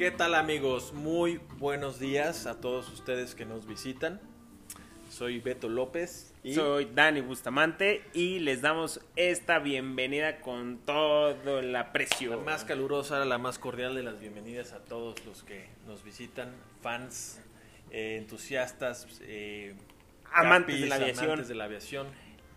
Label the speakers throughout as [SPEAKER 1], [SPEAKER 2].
[SPEAKER 1] ¿Qué tal amigos? Muy buenos días a todos ustedes que nos visitan. Soy Beto López
[SPEAKER 2] y soy Dani Bustamante y les damos esta bienvenida con todo el aprecio.
[SPEAKER 1] La más calurosa, la más cordial de las bienvenidas a todos los que nos visitan, fans, eh, entusiastas, eh,
[SPEAKER 2] amantes, de la aviación.
[SPEAKER 1] amantes de la aviación.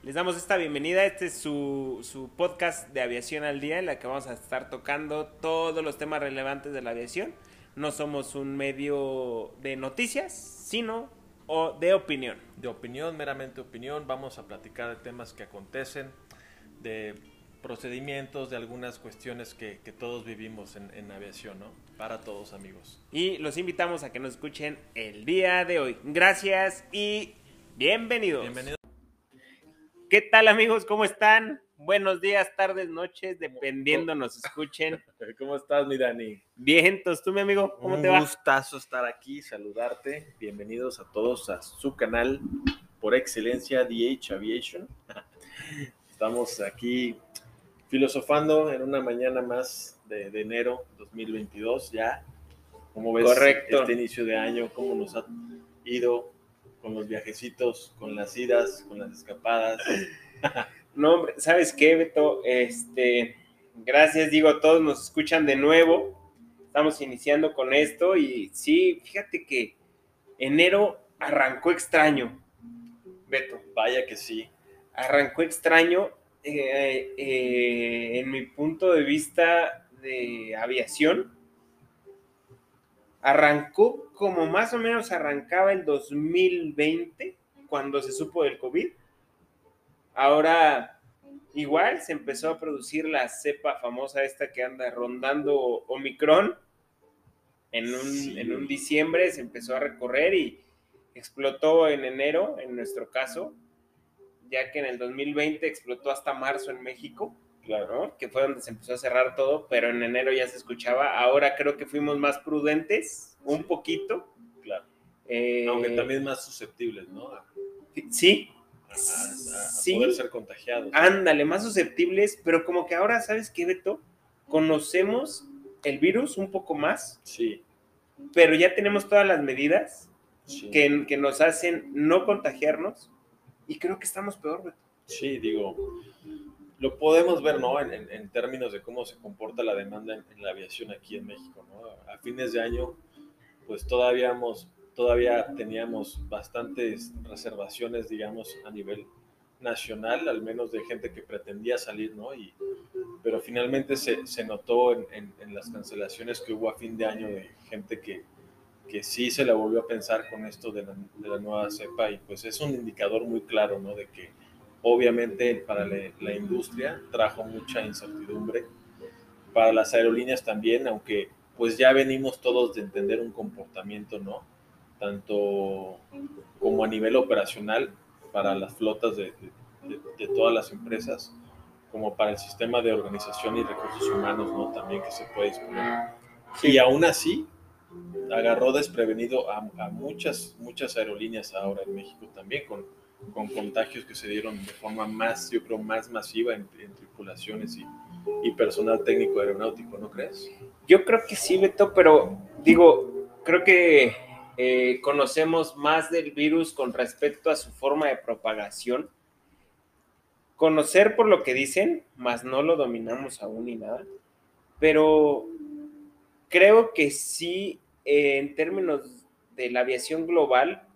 [SPEAKER 2] Les damos esta bienvenida. Este es su, su, podcast de Aviación al Día, en la que vamos a estar tocando todos los temas relevantes de la aviación. No somos un medio de noticias, sino o de opinión.
[SPEAKER 1] De opinión, meramente opinión. Vamos a platicar de temas que acontecen, de procedimientos, de algunas cuestiones que, que todos vivimos en, en, aviación, ¿no? Para todos amigos.
[SPEAKER 2] Y los invitamos a que nos escuchen el día de hoy. Gracias y bienvenidos.
[SPEAKER 1] Bienvenidos.
[SPEAKER 2] ¿Qué tal amigos? ¿Cómo están? Buenos días, tardes, noches, dependiendo nos escuchen.
[SPEAKER 1] ¿Cómo estás, mi Dani?
[SPEAKER 2] Bien, entonces tú, mi amigo, ¿cómo
[SPEAKER 1] Un
[SPEAKER 2] te va?
[SPEAKER 1] gustazo estar aquí, saludarte. Bienvenidos a todos a su canal por excelencia, DH Aviation. Estamos aquí filosofando en una mañana más de, de enero 2022 ya. ¿Cómo ves
[SPEAKER 2] Correcto.
[SPEAKER 1] este inicio de año? ¿Cómo nos ha ido con los viajecitos, con las idas, con las escapadas?
[SPEAKER 2] No, hombre, ¿sabes qué, Beto? Este, gracias, digo, todos nos escuchan de nuevo. Estamos iniciando con esto y sí, fíjate que enero arrancó extraño, Beto.
[SPEAKER 1] Vaya que sí.
[SPEAKER 2] Arrancó extraño eh, eh, en mi punto de vista de aviación. Arrancó como más o menos arrancaba el 2020, cuando se supo del COVID Ahora, igual se empezó a producir la cepa famosa esta que anda rondando Omicron. En un, sí. en un diciembre se empezó a recorrer y explotó en enero, en nuestro caso, ya que en el 2020 explotó hasta marzo en México, claro, que fue donde se empezó a cerrar todo, pero en enero ya se escuchaba. Ahora creo que fuimos más prudentes, un
[SPEAKER 1] Sí.
[SPEAKER 2] poquito.
[SPEAKER 1] Claro.
[SPEAKER 2] Eh,
[SPEAKER 1] Aunque también más susceptibles, ¿no?
[SPEAKER 2] Sí,
[SPEAKER 1] a- a- a
[SPEAKER 2] Sí.
[SPEAKER 1] poder ser contagiados.
[SPEAKER 2] Ándale, más susceptibles, pero como que ahora, ¿sabes qué, Beto? Conocemos el virus un poco más,
[SPEAKER 1] Sí,
[SPEAKER 2] pero ya tenemos todas las medidas
[SPEAKER 1] sí.
[SPEAKER 2] que, que nos hacen no contagiarnos y creo que estamos peor, Beto.
[SPEAKER 1] Sí, digo, lo podemos ver, ¿no? En, en- en términos de cómo se comporta la demanda en, en la aviación aquí en México, ¿no? A fines de año, pues todavía, hemos- todavía teníamos bastantes reservaciones, digamos, a nivel nacional, al menos de gente que pretendía salir, ¿no? Y, pero finalmente se, se notó en, las cancelaciones que hubo a fin de año de gente que, que sí se la volvió a pensar con esto de la, de la nueva cepa y pues es un indicador muy claro, ¿no? De que obviamente para la, la industria trajo mucha incertidumbre, para las aerolíneas también, aunque pues ya venimos todos de entender un comportamiento, ¿no? Tanto como a nivel operacional para las flotas de, de- de- de todas las empresas, como para el sistema de organización y recursos humanos, ¿no? También que se puede disponer. Y aún así, agarró desprevenido a, a muchas, muchas aerolíneas ahora en México también, con, con contagios que se dieron de forma más, yo creo, más masiva en, tripulaciones y, y personal técnico aeronáutico, ¿no crees?
[SPEAKER 2] Yo creo que sí, Beto, pero digo, creo que eh, conocemos más del virus con respecto a su forma de propagación. Conocer por lo que dicen, más no lo dominamos aún ni nada, pero creo que sí, eh, en términos de la aviación global,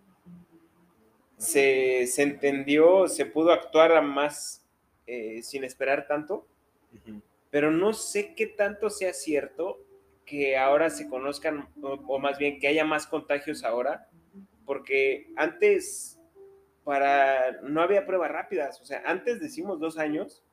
[SPEAKER 2] se, se entendió, se pudo actuar a más eh, sin esperar tanto. Pero no sé qué tanto sea cierto que ahora se conozcan, o, o más bien que haya más contagios ahora, porque antes para no había pruebas rápidas, o sea, antes decimos dos años,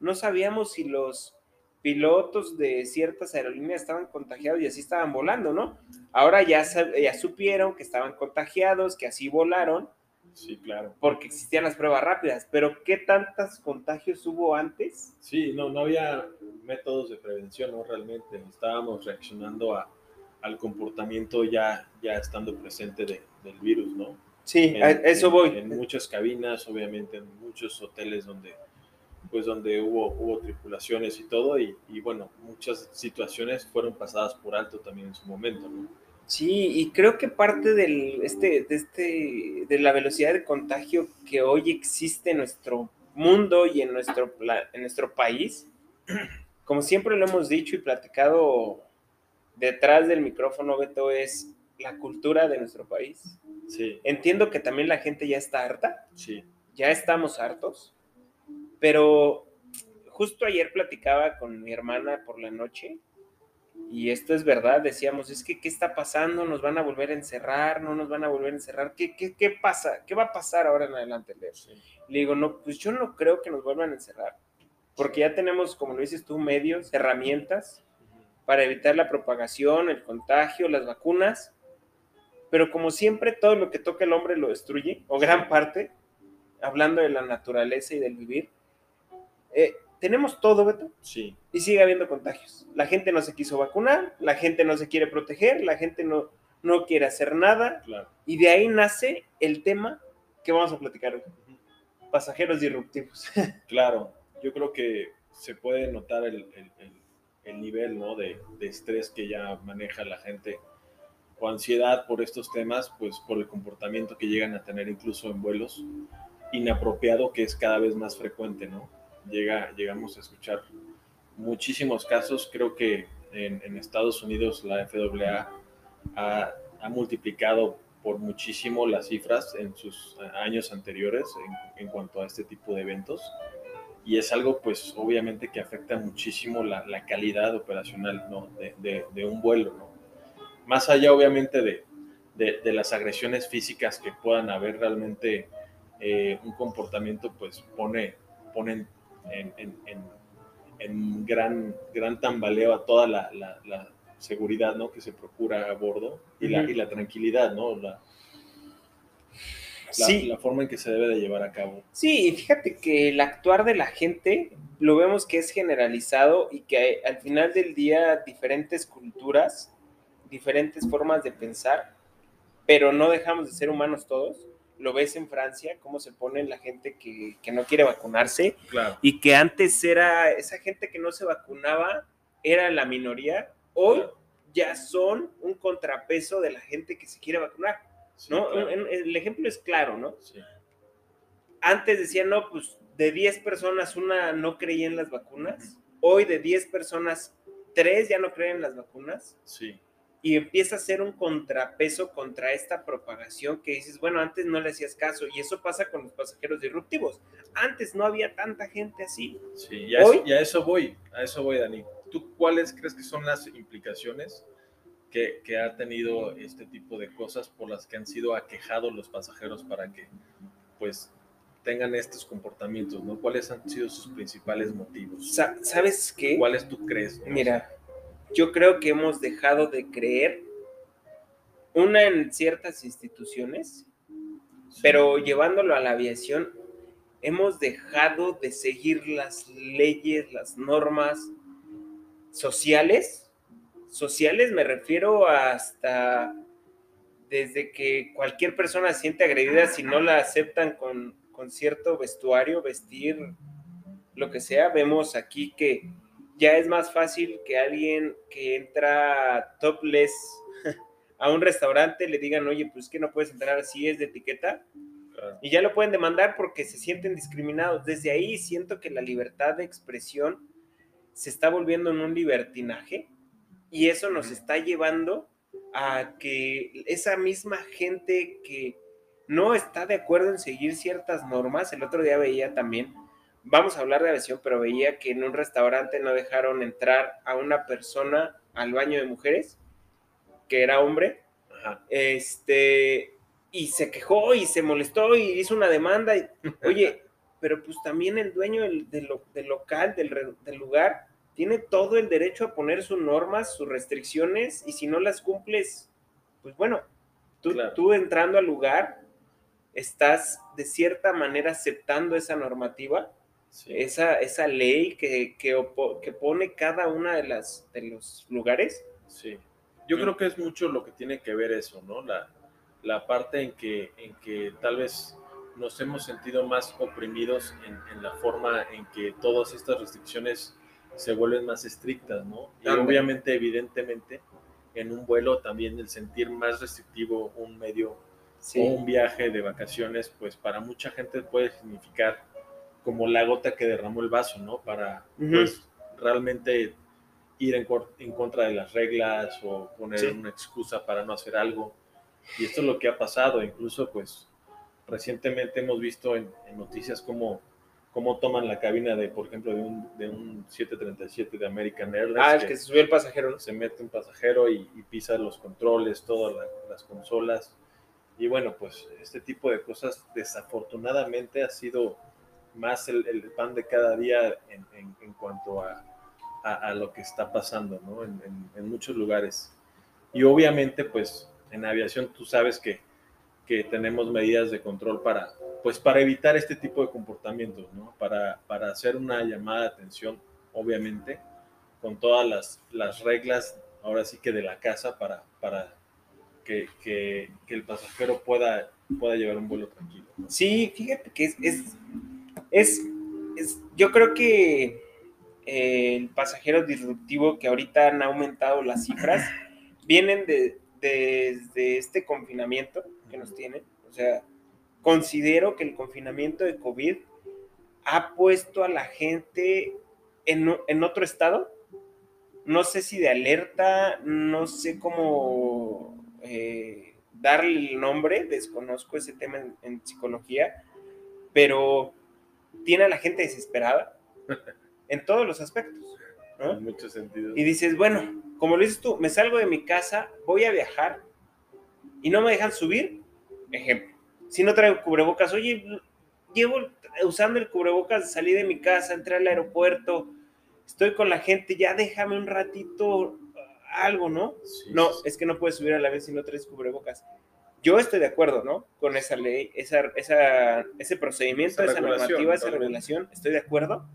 [SPEAKER 2] no sabíamos si los pilotos de ciertas aerolíneas estaban contagiados y así estaban volando, ¿no? Ahora ya, ya supieron que estaban contagiados, que así volaron,
[SPEAKER 1] Sí, claro.
[SPEAKER 2] porque existían las pruebas rápidas, pero ¿qué tantos contagios hubo antes?
[SPEAKER 1] Sí, no, no había métodos de prevención, ¿no? Realmente estábamos reaccionando a, al comportamiento ya, ya estando presente de- del virus, ¿no?
[SPEAKER 2] Sí,
[SPEAKER 1] En-
[SPEAKER 2] a eso
[SPEAKER 1] en-
[SPEAKER 2] voy.
[SPEAKER 1] En muchas cabinas, obviamente, en muchos hoteles donde pues donde hubo, hubo tripulaciones y todo, y, y, bueno, muchas situaciones fueron pasadas por alto también en su momento, ¿no?
[SPEAKER 2] Sí, y creo que parte del, este, de, este, de la velocidad de contagio que hoy existe en nuestro mundo y en nuestro, en nuestro país, como siempre lo hemos dicho y platicado detrás del micrófono, Beto, es la cultura de nuestro país.
[SPEAKER 1] Sí.
[SPEAKER 2] Entiendo que también la gente ya está harta.
[SPEAKER 1] Sí.
[SPEAKER 2] Ya estamos hartos. Pero justo ayer platicaba con mi hermana por la noche y esto es verdad, decíamos, es que, ¿qué está pasando? ¿Nos van a volver a encerrar? ¿No nos van a volver a encerrar? ¿Qué, qué, qué pasa? ¿Qué va a pasar ahora en adelante, Leo? Le digo, no, pues yo no creo que nos vuelvan a encerrar, porque ya tenemos, como lo dices tú, medios, herramientas para evitar la propagación, el contagio, las vacunas, pero como siempre, todo lo que toca el hombre lo destruye, o gran parte, hablando de la naturaleza y del vivir. Eh, tenemos todo, Beto.
[SPEAKER 1] Sí.
[SPEAKER 2] Y sigue habiendo contagios. La gente no se quiso vacunar, la gente no se quiere proteger, la gente no, no quiere hacer nada.
[SPEAKER 1] Claro.
[SPEAKER 2] Y de ahí nace el tema que vamos a platicar hoy. Pasajeros disruptivos.
[SPEAKER 1] Claro, yo creo que se puede notar el, el, el, el nivel ¿no? de, de, estrés que ya maneja la gente o ansiedad por estos temas, pues por el comportamiento que llegan a tener incluso en vuelos inapropiado que es cada vez más frecuente, ¿no? Llega, llegamos a escuchar muchísimos casos. Creo que en, en Estados Unidos la FAA ha, ha, multiplicado por muchísimo las cifras en sus años anteriores en, en, cuanto a este tipo de eventos. Y es algo, pues, obviamente que afecta muchísimo la, la calidad operacional ¿no? de, de, de, un vuelo. ¿no? Más allá, obviamente, de, de, las agresiones físicas que puedan haber realmente eh, un comportamiento, pues, pone, pone en, en, en, en gran, gran tambaleo a toda la, la, la, seguridad ¿no? que se procura a bordo y, la, y la tranquilidad, ¿no? La,
[SPEAKER 2] sí.
[SPEAKER 1] la, forma en que se debe de llevar a cabo.
[SPEAKER 2] Sí, y fíjate que el actuar de la gente lo vemos que es generalizado y que al final del día diferentes culturas, diferentes formas de pensar, pero no dejamos de ser humanos todos lo ves en Francia, cómo se pone la gente que, que no quiere vacunarse
[SPEAKER 1] claro.
[SPEAKER 2] y que antes era esa gente que no se vacunaba, era la minoría, hoy claro. ya son un contrapeso de la gente que se quiere vacunar,
[SPEAKER 1] Sí,
[SPEAKER 2] ¿no?
[SPEAKER 1] claro.
[SPEAKER 2] El ejemplo es claro, ¿no?
[SPEAKER 1] Sí.
[SPEAKER 2] Antes decían, no, pues de 10 personas una no creía en las vacunas, hoy de 10 personas, 3 ya no creen en las vacunas.
[SPEAKER 1] Sí.
[SPEAKER 2] Y empieza a ser un contrapeso contra esta propagación que dices, bueno, antes no le hacías caso. Y eso pasa con los pasajeros disruptivos. Antes no había tanta gente así.
[SPEAKER 1] Sí, y a, eso, y a eso voy, a eso voy, Dani. ¿Tú cuáles crees que son las implicaciones que, que, ha tenido este tipo de cosas por las que han sido aquejados los pasajeros para que, pues, tengan estos comportamientos, ¿no? ¿Cuáles han sido sus principales motivos?
[SPEAKER 2] Sa ¿Sabes qué?
[SPEAKER 1] ¿Cuáles tú crees?
[SPEAKER 2] No? Mira, yo creo que hemos dejado de creer, una en ciertas instituciones, sí. pero llevándolo a la aviación, hemos dejado de seguir las leyes, las normas sociales. Sociales me refiero hasta desde que cualquier persona se siente agredida si no la aceptan con, con cierto vestuario, vestir, lo que sea. Vemos aquí que ya es más fácil que alguien que entra topless a un restaurante le digan, oye, pues que no puedes entrar así, es de etiqueta.
[SPEAKER 1] Claro.
[SPEAKER 2] Y ya lo pueden demandar porque se sienten discriminados. Desde ahí siento que la libertad de expresión se está volviendo en un libertinaje y eso nos está llevando a que esa misma gente que no está de acuerdo en seguir ciertas normas, el otro día veía también vamos a hablar de aviación, pero veía que en un restaurante no dejaron entrar a una persona al baño de mujeres, que era hombre,
[SPEAKER 1] Ajá.
[SPEAKER 2] este, y se quejó y se molestó y hizo una demanda. Y, Oye, pero pues también el dueño del, del, del local, del, del, lugar, tiene todo el derecho a poner sus normas, sus restricciones, y si no las cumples, pues bueno, tú, claro. tú entrando al lugar, estás de cierta manera aceptando esa normativa sí. esa, esa ley que, que, que, pone cada una de, las, de los lugares.
[SPEAKER 1] Sí, yo creo que es mucho lo que tiene que ver eso, ¿no? La, la parte en que, en que tal vez nos hemos sentido más oprimidos en, la forma en que todas estas restricciones se vuelven más estrictas, ¿no? Y obviamente, evidentemente, en un vuelo también el sentir más restrictivo un medio o un viaje de vacaciones, pues para mucha gente puede significar como la gota que derramó el vaso, ¿no? Para pues, realmente ir en, contra de las reglas o poner una excusa para no hacer algo. Y esto es lo que ha pasado, incluso pues recientemente hemos visto en, noticias cómo, cómo toman la cabina de, por ejemplo, de un, de un 737 de American Airlines.
[SPEAKER 2] Ah, el que, se subió el pasajero.
[SPEAKER 1] Se mete un pasajero y, pisa los controles, todas las consolas. Y bueno, pues este tipo de cosas desafortunadamente ha sido más el, pan de cada día en, en, cuanto a, a, lo que está pasando ¿no? en, en, muchos lugares. Y obviamente, pues en aviación tú sabes que, que, tenemos medidas de control para, pues, para evitar este tipo de comportamientos, ¿no? para, para hacer una llamada de atención, obviamente, con todas las, las reglas, ahora sí que de la casa, para, para que, que, que el pasajero pueda, pueda llevar un vuelo tranquilo.
[SPEAKER 2] Sí, fíjate que es, es es, yo creo que eh, el pasajero disruptivo que ahorita han aumentado las cifras vienen de, desde este confinamiento que nos tienen. O sea, considero que el confinamiento de COVID ha puesto a la gente en, en otro estado. No sé si de alerta, no sé cómo eh, darle el nombre, desconozco ese tema en psicología, pero tiene a la gente desesperada en todos los aspectos.
[SPEAKER 1] En muchos sentidos.
[SPEAKER 2] Y dices, bueno, como lo dices tú, me salgo de mi casa, voy a viajar y no me dejan subir. Ejemplo, si no traigo cubrebocas, oye, llevo usando el cubrebocas, salí de mi casa, entré al aeropuerto, estoy con la gente, ya déjame un ratito algo, ¿no? no, es que no puedes subir a la vez si no traes cubrebocas. Yo estoy de acuerdo, ¿no? Con esa ley, esa, esa, ese procedimiento, esa, normativa, esa regulación, estoy de acuerdo.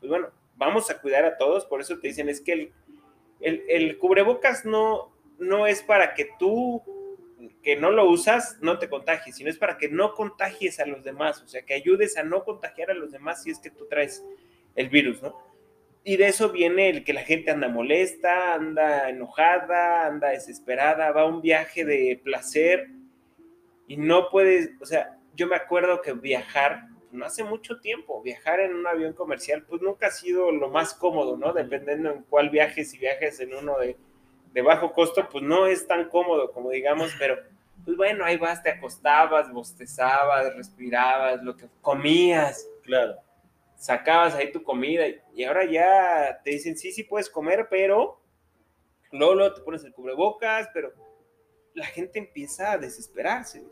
[SPEAKER 2] Pues bueno, vamos a cuidar a todos, por eso te dicen, es que el, el, el cubrebocas no, no es para que tú, que no lo usas, no te contagies, sino es para que no contagies a los demás, o sea, que ayudes a no contagiar a los demás si es que tú traes el virus, ¿no? Y de eso viene el que la gente anda molesta, anda enojada, anda desesperada, va a un viaje de placer y no puedes, o sea, yo me acuerdo que viajar, no hace mucho tiempo, viajar en un avión comercial, pues nunca ha sido lo más cómodo, ¿no? Dependiendo en cuál viajes, si viajes en uno de, de bajo costo, pues no es tan cómodo como digamos, pero pues bueno, ahí vas, te acostabas, bostezabas, respirabas, lo que comías.
[SPEAKER 1] Claro
[SPEAKER 2] sacabas ahí tu comida y ahora ya te dicen, sí, sí puedes comer, pero luego, te pones el cubrebocas, pero la gente empieza a desesperarse.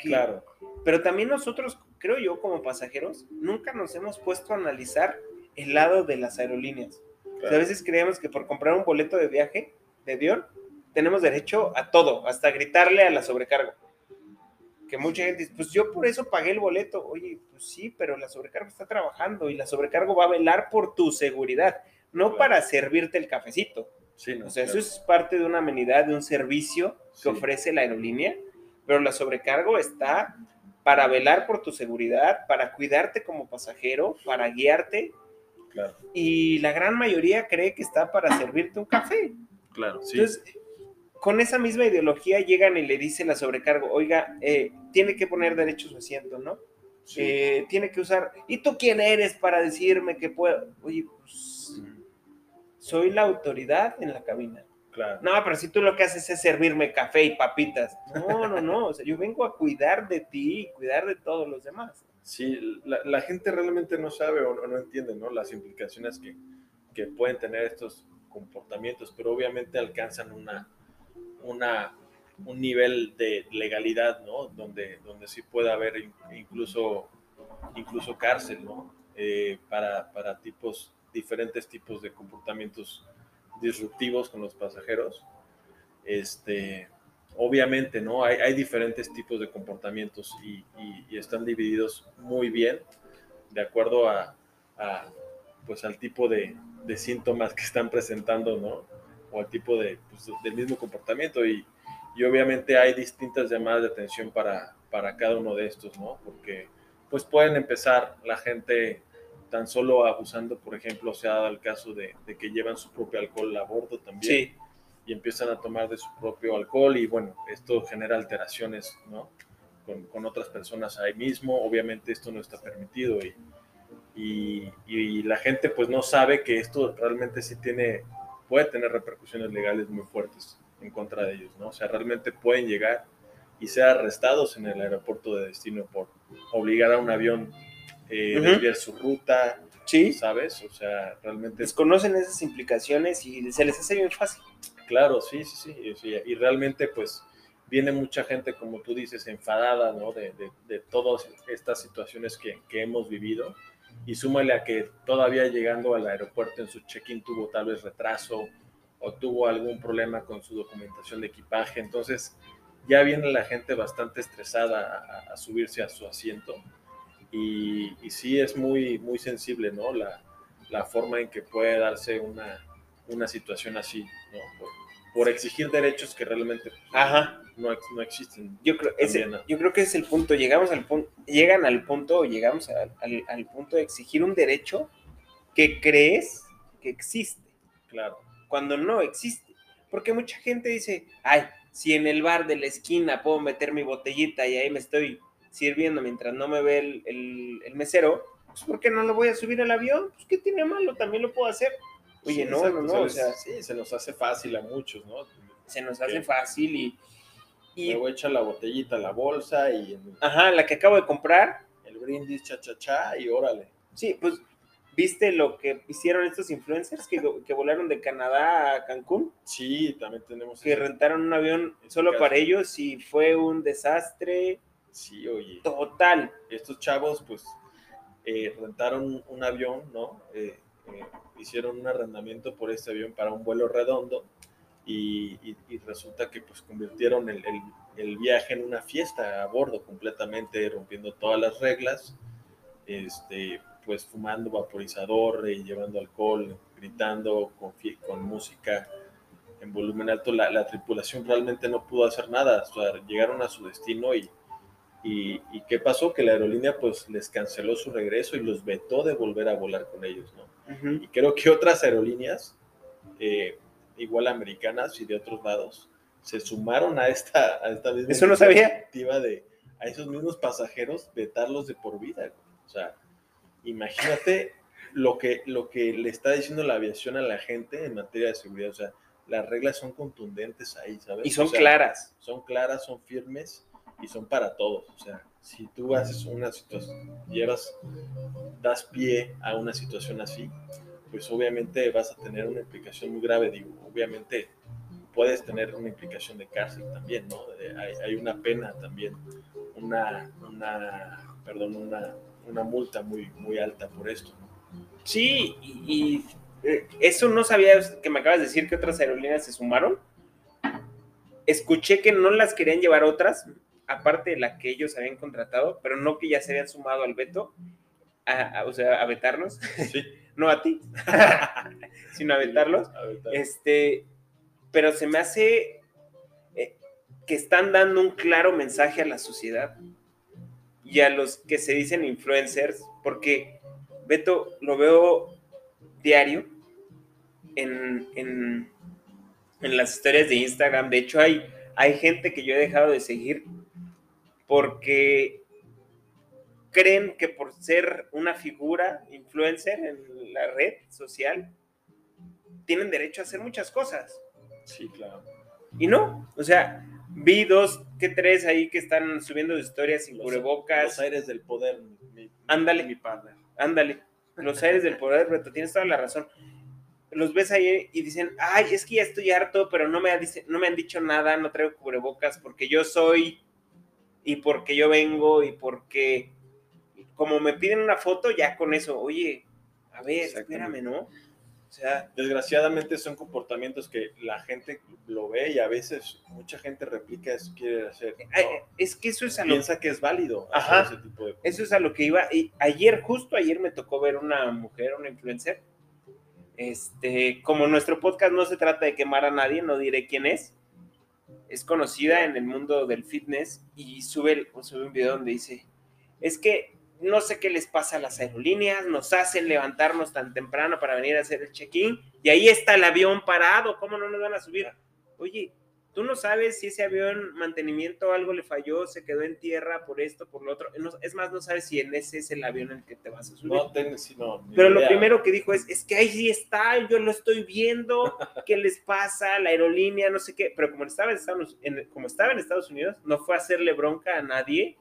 [SPEAKER 1] Claro.
[SPEAKER 2] Pero también nosotros, creo yo, como pasajeros, nunca nos hemos puesto a analizar el lado de las aerolíneas. a veces creemos que por comprar un boleto de viaje de avión, tenemos derecho a todo, hasta gritarle a la sobrecarga que mucha gente dice, pues yo por eso pagué el boleto. Oye, pues sí, pero la sobrecarga está trabajando y la sobrecarga va a velar por tu seguridad, no para servirte el cafecito.
[SPEAKER 1] Sí,
[SPEAKER 2] o sea, eso es parte de una amenidad, de un servicio que ofrece la aerolínea, pero la sobrecargo está para velar por tu seguridad, para cuidarte como pasajero, para guiarte.
[SPEAKER 1] Claro.
[SPEAKER 2] Y la gran mayoría cree que está para servirte un café.
[SPEAKER 1] Claro, sí.
[SPEAKER 2] Entonces, con esa misma ideología llegan y le dicen la sobrecargo, oiga, eh, tiene que poner derecho a su asiento, ¿no? Eh, tiene que usar, ¿y tú quién eres para decirme que puedo? Oye, pues soy la autoridad en la cabina.
[SPEAKER 1] Claro.
[SPEAKER 2] No, pero si tú lo que haces es servirme café y papitas. No, no, no. O sea, yo vengo a cuidar de ti y cuidar de todos los demás.
[SPEAKER 1] Sí, la, gente realmente no sabe o no, entiende, ¿no? Las implicaciones que, que pueden tener estos comportamientos, pero obviamente alcanzan una, una, un nivel de legalidad, ¿no? Donde, donde sí puede haber incluso, incluso cárcel, ¿no? Eh, para, para tipos, diferentes tipos de comportamientos disruptivos con los pasajeros. Este, obviamente, ¿no? Hay, hay diferentes tipos de comportamientos y, y, están divididos muy bien de acuerdo a, a pues al tipo de, de, síntomas que están presentando, ¿no? O al tipo de, pues, del mismo comportamiento y, y, obviamente hay distintas llamadas de atención para, para cada uno de estos, ¿no? Porque pues pueden empezar la gente tan solo abusando, por ejemplo, se ha dado el caso de, de que llevan su propio alcohol a bordo también.
[SPEAKER 2] Sí,
[SPEAKER 1] y empiezan a tomar de su propio alcohol y bueno, esto genera alteraciones, ¿no? Con, con otras personas ahí mismo, obviamente esto no está permitido y, y, y, la gente pues no sabe que esto realmente sí tiene, puede tener repercusiones legales muy fuertes en contra de ellos, ¿no? O sea, realmente pueden llegar y ser arrestados en el aeropuerto de destino por obligar a un avión eh,
[SPEAKER 2] Ujú.
[SPEAKER 1] desviar su ruta,
[SPEAKER 2] sí.
[SPEAKER 1] ¿sabes? O sea, realmente
[SPEAKER 2] Desconocen esas implicaciones y se les hace bien fácil.
[SPEAKER 1] Claro, sí, sí, sí, y- sí, Y realmente, pues, viene mucha gente, como tú dices, enfadada, ¿no? De, de- de todas estas situaciones que, que hemos vivido. Y súmale a que todavía llegando al aeropuerto en su check-in tuvo tal vez retraso o tuvo algún problema con su documentación de equipaje. Entonces, ya viene la gente bastante estresada a, a subirse a su asiento. Y, y sí es muy, muy sensible, ¿no? La, la forma en que puede darse una, una situación así, ¿no? Por, por exigir derechos que realmente pues,
[SPEAKER 2] Ajá.
[SPEAKER 1] No, no existen.
[SPEAKER 2] Yo creo, ese- yo creo que es el punto. Llegamos al punto, llegan al punto, o llegamos al, al- al punto de exigir un derecho que crees que existe,
[SPEAKER 1] Claro,
[SPEAKER 2] cuando no existe. Porque mucha gente dice, ay, si en el bar de la esquina puedo meter mi botellita y ahí me estoy sirviendo mientras no me ve el, el- el mesero, pues ¿por qué no lo voy a subir al avión? Pues ¿qué tiene malo? También lo puedo hacer. Oye,
[SPEAKER 1] Sí,
[SPEAKER 2] no,
[SPEAKER 1] exacto,
[SPEAKER 2] no, no, o
[SPEAKER 1] se
[SPEAKER 2] sea,
[SPEAKER 1] sí, se nos hace fácil a muchos, ¿no?
[SPEAKER 2] se nos hace fácil y... y
[SPEAKER 1] Luego echa la botellita la bolsa y
[SPEAKER 2] ajá, la que acabo de comprar,
[SPEAKER 1] el brindis cha cha cha y órale.
[SPEAKER 2] Sí, pues, ¿viste lo que hicieron estos influencers que, que volaron de Canadá a Cancún?
[SPEAKER 1] Sí, también tenemos.
[SPEAKER 2] Que
[SPEAKER 1] ese-
[SPEAKER 2] rentaron un avión solo
[SPEAKER 1] caso.
[SPEAKER 2] para ellos y fue un desastre
[SPEAKER 1] Sí, oye.
[SPEAKER 2] total.
[SPEAKER 1] estos chavos pues eh, rentaron un avión, ¿no? Eh, eh, hicieron un arrendamiento por este avión para un vuelo redondo y, y- y resulta que pues convirtieron el, el- el viaje en una fiesta a bordo completamente, rompiendo todas las reglas, este, pues fumando vaporizador y llevando alcohol, gritando con, con música en volumen alto. La, la tripulación realmente no pudo hacer nada, o sea, llegaron a su destino y y, y qué pasó? Que la aerolínea pues les canceló su regreso y los vetó de volver a volar con ellos, ¿no?
[SPEAKER 2] Ujú.
[SPEAKER 1] Y creo que otras aerolíneas, eh, igual americanas y de otros lados, se sumaron a esta, a esta misma
[SPEAKER 2] Eso no sabía.
[SPEAKER 1] de a esos mismos pasajeros vetarlos de por vida. O sea, imagínate lo que, lo que le está diciendo la aviación a la gente en materia de seguridad. O sea, las reglas son contundentes ahí, ¿sabes?
[SPEAKER 2] Y son
[SPEAKER 1] O sea,
[SPEAKER 2] claras.
[SPEAKER 1] son claras, son firmes y son para todos. O sea, si tú haces una situación, llevas, das pie a una situación así, pues obviamente vas a tener una implicación muy grave. Digo, obviamente puedes tener una implicación de cárcel también, ¿no? Hay, hay una pena también, una, una, perdón, una, una multa muy, muy alta por esto, ¿no?
[SPEAKER 2] Sí, y, y, eh, eso no sabía que me acabas de decir que otras aerolíneas se sumaron. Escuché que no las querían llevar otras, aparte de la que ellos habían contratado, pero no que ya se habían sumado al veto, a- a- o sea, a vetarlos,
[SPEAKER 1] Sí.
[SPEAKER 2] No a ti, sino a vetarlos.
[SPEAKER 1] A ver, tal.
[SPEAKER 2] Este, pero se me hace eh, que están dando un claro mensaje a la sociedad y a los que se dicen influencers, porque Beto lo veo diario en, en, en las historias de Instagram. De hecho, hay, hay gente que yo he dejado de seguir porque creen que por ser una figura influencer en la red social, tienen derecho a hacer muchas cosas.
[SPEAKER 1] Sí, claro.
[SPEAKER 2] Y no, o sea, vi dos que tres ahí que están subiendo historias sin
[SPEAKER 1] Los-
[SPEAKER 2] cubrebocas.
[SPEAKER 1] Los aires del poder, mi,
[SPEAKER 2] Ándale.
[SPEAKER 1] mi partner.
[SPEAKER 2] Ándale, los aires del poder, Beto, tienes toda la razón. Los ves ahí y dicen, ay, es que ya estoy harto, pero no me, ha no me han dicho nada, no traigo cubrebocas porque yo soy y porque yo vengo y porque como me piden una foto, ya con eso, oye, a ver, espérame, ¿no? O sea,
[SPEAKER 1] Desgraciadamente son comportamientos que la gente lo ve y a veces mucha gente replica eso, quiere hacer. ¿no?
[SPEAKER 2] ay, es que eso es a lo
[SPEAKER 1] Piensa que es válido hacer
[SPEAKER 2] Ajá.
[SPEAKER 1] ese tipo de
[SPEAKER 2] Eso es a lo que iba. Y ayer, justo ayer me tocó ver una mujer, una influencer. Este, como nuestro podcast no se trata de quemar a nadie, no diré quién es. es conocida en el mundo del fitness y sube, sube un video donde dice, es que no sé qué les pasa a las aerolíneas, nos hacen levantarnos tan temprano para venir a hacer el check-in y ahí está el avión parado, ¿cómo no nos van a subir? Oye, tú no sabes si ese avión mantenimiento algo le falló, se quedó en tierra por esto, por lo otro. es más, no sabes si en ese es el avión en el que te vas a subir.
[SPEAKER 1] No, tengo, no,
[SPEAKER 2] Pero lo primero que dijo es, es que ahí sí está, yo lo estoy viendo, ¿qué les pasa? La aerolínea, no sé qué. Pero como estaba en Estados, como estaba en Estados Unidos, no fue a hacerle bronca a nadie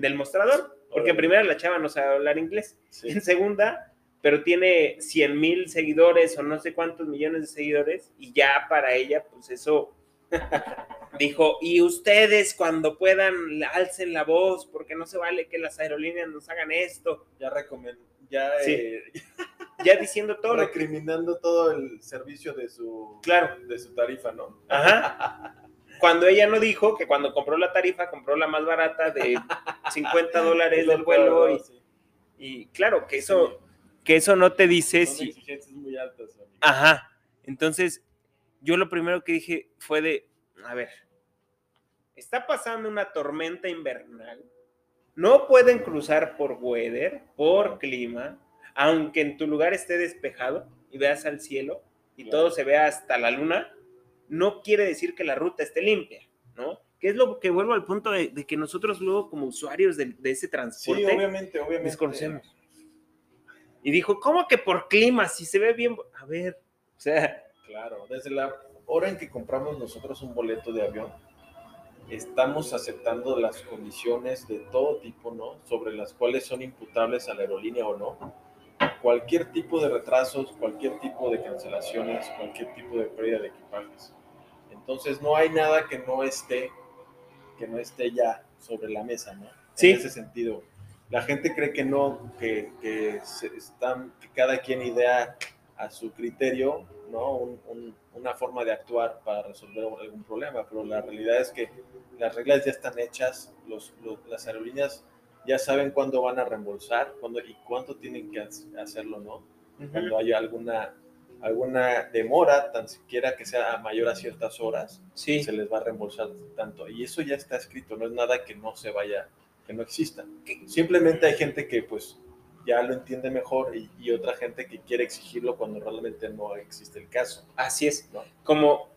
[SPEAKER 2] del mostrador, porque en primera la chava no sabe hablar inglés. En segunda, pero tiene 100 mil seguidores o no sé cuántos millones de seguidores y ya para ella, pues eso Dijo, y ustedes cuando puedan alcen la voz, porque no se vale que las aerolíneas nos hagan esto.
[SPEAKER 1] Ya recomiendo, ya, eh,
[SPEAKER 2] ya diciendo todo.
[SPEAKER 1] Recriminando todo el servicio de su,
[SPEAKER 2] claro.
[SPEAKER 1] de su tarifa, ¿no?
[SPEAKER 2] Ajá. Cuando ella no dijo que cuando compró la tarifa, compró la más barata de 50 dólares del vuelo. Y, y, claro, que eso, que eso no te dice
[SPEAKER 1] si... exigencias muy altas.
[SPEAKER 2] Ajá. Entonces, yo lo primero que dije fue de, a ver, está pasando una tormenta invernal, no pueden cruzar por weather, por clima, aunque en tu lugar esté despejado y veas al cielo y todo se vea hasta la luna, no quiere decir que la ruta esté limpia, ¿no? Que es lo que vuelvo al punto de, que nosotros luego como usuarios de, ese transporte
[SPEAKER 1] sí, obviamente, obviamente.
[SPEAKER 2] desconocemos. Y dijo, ¿cómo que por clima? Si se ve bien, a ver, o sea,
[SPEAKER 1] Claro, desde la hora en que compramos nosotros un boleto de avión, estamos aceptando las condiciones de todo tipo, ¿no? Sobre las cuales son imputables a la aerolínea o no. Cualquier tipo de retrasos, cualquier tipo de cancelaciones, cualquier tipo de pérdida de equipajes. Entonces no hay nada que no esté, que no esté ya sobre la mesa, ¿no?
[SPEAKER 2] Sí.
[SPEAKER 1] En ese sentido. La gente cree que no, que, que, se están, que cada quien idea a su criterio ¿no? una forma de actuar para resolver algún problema, pero la realidad es que las reglas ya están hechas, los, las aerolíneas ya saben cuándo van a reembolsar cuándo, y cuánto tienen que hacerlo, ¿no? Cuando haya alguna, alguna demora, tan siquiera que sea mayor a ciertas horas,
[SPEAKER 2] sí.
[SPEAKER 1] se les va a reembolsar tanto. Y eso ya está escrito, no es nada que no se vaya, que no exista. Simplemente hay gente que pues ya lo entiende mejor y, otra gente que quiere exigirlo cuando realmente no existe el caso.
[SPEAKER 2] Así es. Como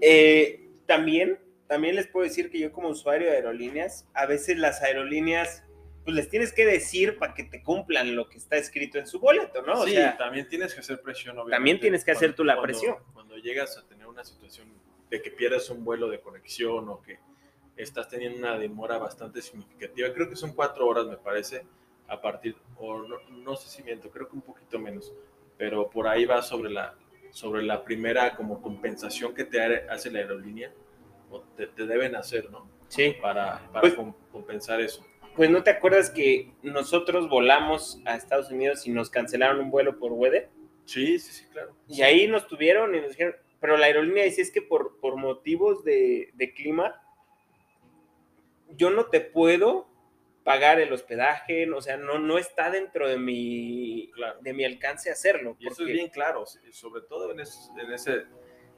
[SPEAKER 2] eh, también, también les puedo decir que yo como usuario de aerolíneas, a veces las aerolíneas, pues les tienes que decir para que te cumplan lo que está escrito en su boleto, ¿no?
[SPEAKER 1] sí, también tienes que hacer presión, obviamente.
[SPEAKER 2] También tienes que hacer tú la presión.
[SPEAKER 1] Cuando llegas a tener una situación de que pierdes un vuelo de conexión o que estás teniendo una demora bastante significativa, creo que son cuatro horas, me parece a partir, o no, sé si miento, creo que un poquito menos, pero por ahí va sobre la, sobre la primera como compensación que te hace la aerolínea, o te, deben hacer, ¿no?
[SPEAKER 2] Sí.
[SPEAKER 1] Para, para
[SPEAKER 2] pues
[SPEAKER 1] compensar eso.
[SPEAKER 2] Pues no te acuerdas que nosotros volamos a Estados Unidos y nos cancelaron un vuelo por weather.
[SPEAKER 1] Sí, sí, sí, claro.
[SPEAKER 2] Y ahí nos tuvieron y nos dijeron, pero la aerolínea dice es que por, por motivos de, de clima, yo no te puedo pagar el hospedaje, o sea, no, no está dentro de mi, de mi alcance hacerlo.
[SPEAKER 1] Y eso es bien claro, sobre todo en, en, ese,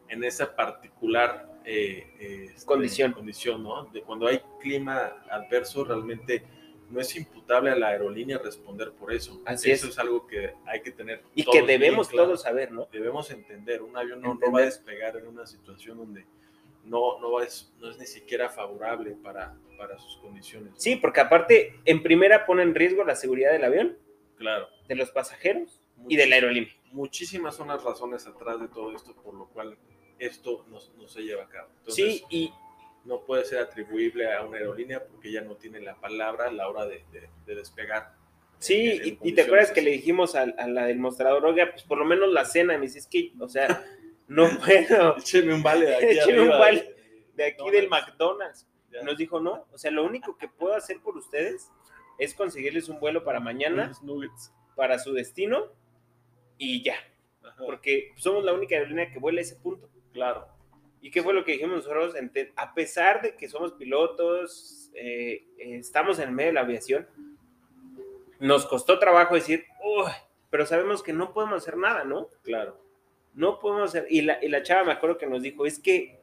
[SPEAKER 1] en esa particular eh, este,
[SPEAKER 2] condición.
[SPEAKER 1] condición, ¿no? De cuando hay clima adverso, realmente no es imputable a la aerolínea responder por eso.
[SPEAKER 2] Así
[SPEAKER 1] eso es. algo que hay que tener.
[SPEAKER 2] Y que debemos todos saber, ¿no?
[SPEAKER 1] Debemos entender, un avión no, no va a despegar en una situación donde no, no, es, no es ni siquiera favorable para, para sus condiciones.
[SPEAKER 2] Sí, porque aparte, en primera pone en riesgo la seguridad del avión.
[SPEAKER 1] Claro.
[SPEAKER 2] De los pasajeros y de la aerolínea.
[SPEAKER 1] Muchísimas son las razones atrás de todo esto por lo cual esto no, no se lleva a cabo.
[SPEAKER 2] sí, y
[SPEAKER 1] no puede ser atribuible a una aerolínea porque ya no tiene la palabra a la hora de, de, despegar.
[SPEAKER 2] Sí, y, te acuerdas que le dijimos a, a, la del mostrador, oiga, pues por lo menos la cena, me dice, es que, o sea, no puedo.
[SPEAKER 1] Écheme un vale de aquí.
[SPEAKER 2] Un vale de aquí del McDonald's. Nos dijo, no, o sea, lo único que puedo hacer por ustedes es conseguirles un vuelo para mañana, para su destino y ya. Porque somos la única aerolínea que vuela a ese punto.
[SPEAKER 1] Claro.
[SPEAKER 2] ¿Y qué fue lo que dijimos nosotros? A pesar de que somos pilotos, eh, estamos en medio de la aviación, nos costó trabajo decir, Uy, pero sabemos que no podemos hacer nada, ¿no?
[SPEAKER 1] Claro.
[SPEAKER 2] No podemos hacer. Y la, y la chava me acuerdo que nos dijo, es que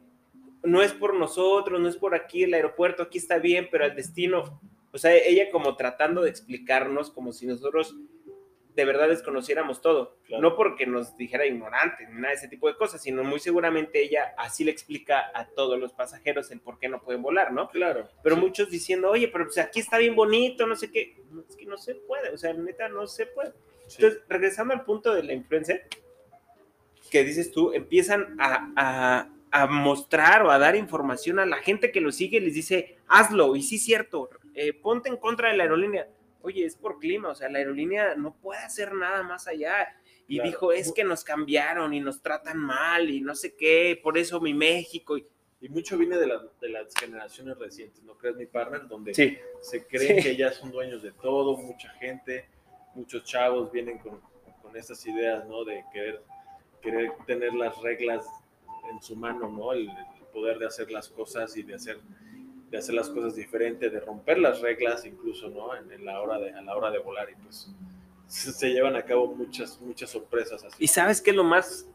[SPEAKER 2] no es por nosotros, no es por aquí, el aeropuerto aquí está bien, pero el destino, o sea, ella como tratando de explicarnos como si nosotros de verdad desconociéramos todo. No porque nos dijera ignorante ni nada de ese tipo de cosas, sino muy seguramente ella así le explica a todos los pasajeros el por qué no pueden volar, ¿no?
[SPEAKER 1] Claro.
[SPEAKER 2] Pero muchos diciendo, oye, pero pues aquí está bien bonito, no sé qué. es que no se puede, o sea, neta, no se puede. Entonces, regresando al punto de la influencer, que dices tú, empiezan a, a, mostrar o a dar información a la gente que lo sigue, les dice, hazlo, y sí es cierto, eh, ponte en contra de la aerolínea oye, es por clima, o sea, la aerolínea no puede hacer nada más allá. Y dijo, es que nos cambiaron y nos tratan mal y no sé qué, por eso mi México. Y,
[SPEAKER 1] mucho viene de, de, las generaciones recientes, ¿no crees, mi partner? Donde se creen que ya son dueños de todo, mucha gente, muchos chavos vienen con, con estas ideas, ¿no? De querer, querer tener las reglas en su mano, ¿no? el poder de hacer las cosas y de hacer de hacer las cosas diferentes, de romper las reglas incluso, ¿no? En, la hora de, a la hora de volar y pues se llevan a cabo muchas, muchas sorpresas. Así.
[SPEAKER 2] ¿Y sabes qué es lo más,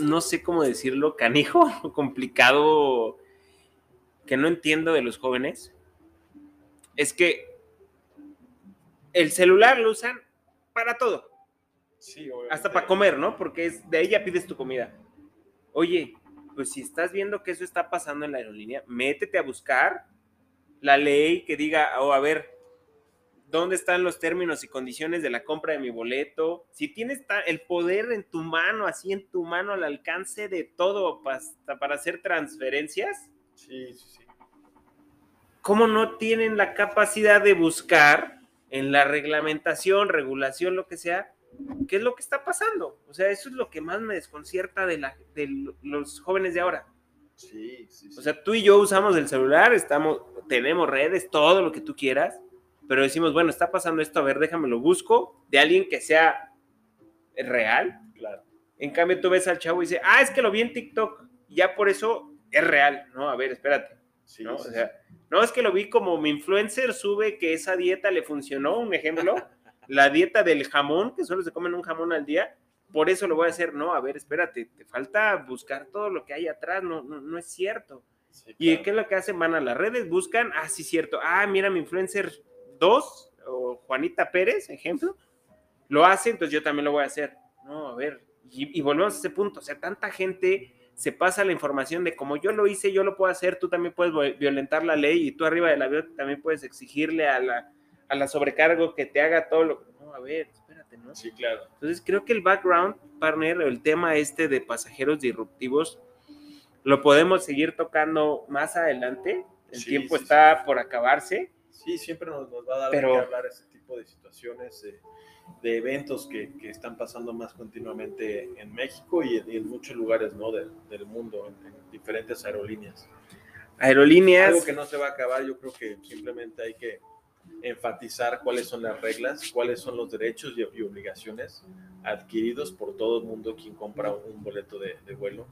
[SPEAKER 2] no sé cómo decirlo, canijo, complicado, que no entiendo de los jóvenes? Es que el celular lo usan para todo.
[SPEAKER 1] Sí,
[SPEAKER 2] Hasta para comer, ¿no? Porque es, de ahí ya pides tu comida. Oye, pues si estás viendo que eso está pasando en la aerolínea, métete a buscar la ley que diga, o oh, a ver, ¿dónde están los términos y condiciones de la compra de mi boleto? Si tienes el poder en tu mano, así en tu mano, al alcance de todo para, para hacer transferencias.
[SPEAKER 1] Sí, sí, sí.
[SPEAKER 2] ¿Cómo no tienen la capacidad de buscar en la reglamentación, regulación, lo que sea, qué es lo que está pasando? O sea, eso es lo que más me desconcierta de, la, de los jóvenes de ahora.
[SPEAKER 1] Sí, sí,
[SPEAKER 2] O sea, tú y yo usamos el celular, estamos, tenemos redes, todo lo que tú quieras, pero decimos, bueno, está pasando esto, a ver, déjame lo busco de alguien que sea real.
[SPEAKER 1] Claro.
[SPEAKER 2] En cambio, tú ves al chavo y dice, ah, es que lo vi en TikTok, ya por eso es real. No, a ver, espérate. ¿no? o sea, no es que lo vi como mi influencer sube que esa dieta le funcionó, un ejemplo, la dieta del jamón, que solo se comen un jamón al día, por eso lo voy a hacer. No, a ver, espérate, te falta buscar todo lo que hay atrás, no, no, es cierto. ¿Y qué es lo que hacen? Van a las redes, buscan, ah, sí, cierto, ah, mira, mi influencer 2 o Juanita Pérez, ejemplo, lo hace, entonces yo también lo voy a hacer. No, a ver, y, volvemos a ese punto, o sea, tanta gente se pasa la información de como yo lo hice, yo lo puedo hacer, tú también puedes violentar la ley y tú arriba del avión también puedes exigirle a la, a la sobrecargo que te haga todo lo... No, a ver,
[SPEAKER 1] Sí, claro.
[SPEAKER 2] Entonces creo que el background, partner, el tema este de pasajeros disruptivos, lo podemos seguir tocando más adelante. El tiempo está por acabarse.
[SPEAKER 1] Sí, siempre nos, va a dar Pero... que hablar ese tipo de situaciones, de eventos que, que, están pasando más continuamente en México y en, muchos lugares ¿no? del mundo, en, en diferentes aerolíneas.
[SPEAKER 2] Aerolíneas.
[SPEAKER 1] Algo que no se va a acabar, yo creo que simplemente hay que enfatizar cuáles son las reglas, cuáles son los derechos y, obligaciones adquiridos por todo el mundo quien compra un boleto de, vuelo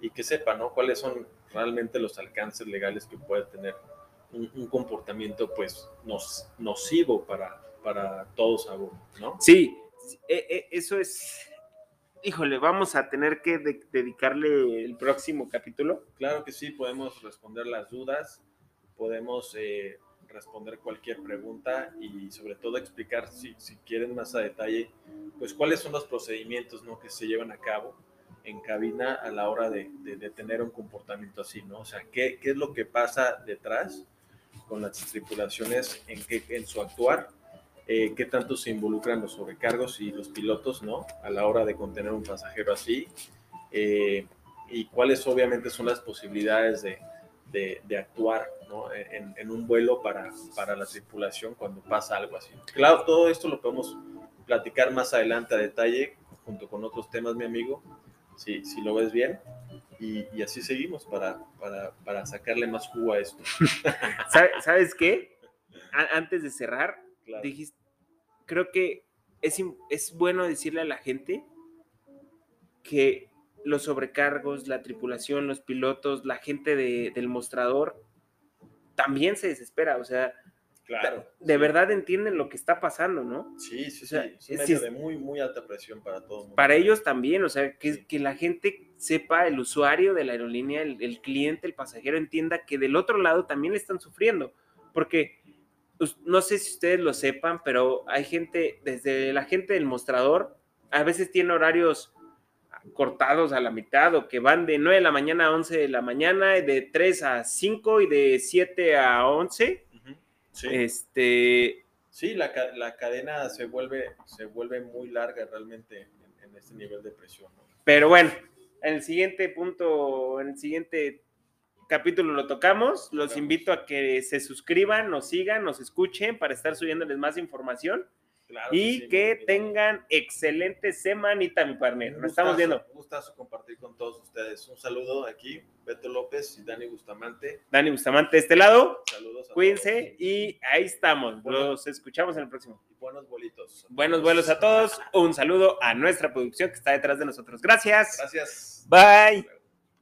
[SPEAKER 1] y que sepa, ¿no? Cuáles son realmente los alcances legales que puede tener un, comportamiento, pues, nocivo para, para todos a ¿no?
[SPEAKER 2] Sí, e, e, eso es... Híjole, vamos a tener que dedicarle el próximo capítulo.
[SPEAKER 1] Claro que sí, podemos responder las dudas, podemos eh, responder cualquier pregunta y sobre todo explicar, si, si quieren más a detalle, pues cuáles son los procedimientos ¿no? que se llevan a cabo en cabina a la hora de, de, tener un comportamiento así, ¿no? O sea, ¿qué, ¿qué, es lo que pasa detrás con las tripulaciones en, que, en su actuar? Eh, ¿Qué tanto se involucran los sobrecargos y los pilotos, ¿no? A la hora de contener un pasajero así. Eh, y cuáles obviamente son las posibilidades de, de, actuar en, un vuelo para, para la tripulación cuando pasa algo así. Claro, todo esto lo podemos platicar más adelante a detalle junto con otros temas, mi amigo, si, si lo ves bien. Y, así seguimos para, para, para, sacarle más jugo a esto.
[SPEAKER 2] ¿Sabes qué? antes de cerrar, dijiste, creo que es, es bueno decirle a la gente que los sobrecargos, la tripulación, los pilotos, la gente del mostrador, también se desespera. O sea,
[SPEAKER 1] Claro.
[SPEAKER 2] de
[SPEAKER 1] sí.
[SPEAKER 2] verdad entienden lo que está pasando, ¿no?
[SPEAKER 1] Sí, sí,
[SPEAKER 2] o sea,
[SPEAKER 1] sí. Es un medio
[SPEAKER 2] es-
[SPEAKER 1] de muy, muy alta presión para todo el mundo.
[SPEAKER 2] Para ellos también, o sea, que,
[SPEAKER 1] Sí.
[SPEAKER 2] que la gente sepa, el usuario de la aerolínea, el, el cliente, el pasajero, entienda que del otro lado también le están sufriendo. Porque pues, no sé si ustedes lo sepan, pero hay gente, desde la gente del mostrador, a veces tiene horarios cortados a la mitad o que van de 9 de la mañana a 11 de la mañana, de 3 a 5 y de 7 a 11.
[SPEAKER 1] Ujú. Sí.
[SPEAKER 2] Este,
[SPEAKER 1] Sí, la, la cadena se vuelve, se vuelve muy larga realmente en, en este nivel de presión. ¿no?
[SPEAKER 2] Pero bueno, en el siguiente punto, en el siguiente capítulo lo tocamos. Los invito a que se suscriban, nos sigan, nos escuchen para estar subiéndoles más información
[SPEAKER 1] Claro
[SPEAKER 2] y
[SPEAKER 1] sí,
[SPEAKER 2] que tengan excelente semanita, mi partner. Nos estamos viendo.
[SPEAKER 1] Un gustazo compartir con todos ustedes. Un saludo aquí, Beto López y Dani Bustamante.
[SPEAKER 2] Dani Bustamante de este lado.
[SPEAKER 1] Saludos a
[SPEAKER 2] Cuídense
[SPEAKER 1] todos.
[SPEAKER 2] y ahí estamos.
[SPEAKER 1] Bueno.
[SPEAKER 2] Los escuchamos en el próximo.
[SPEAKER 1] Y buenos bolitos.
[SPEAKER 2] Buenos vuelos a todos. Un saludo a nuestra producción que está detrás de nosotros. Gracias.
[SPEAKER 1] Gracias.
[SPEAKER 2] Bye.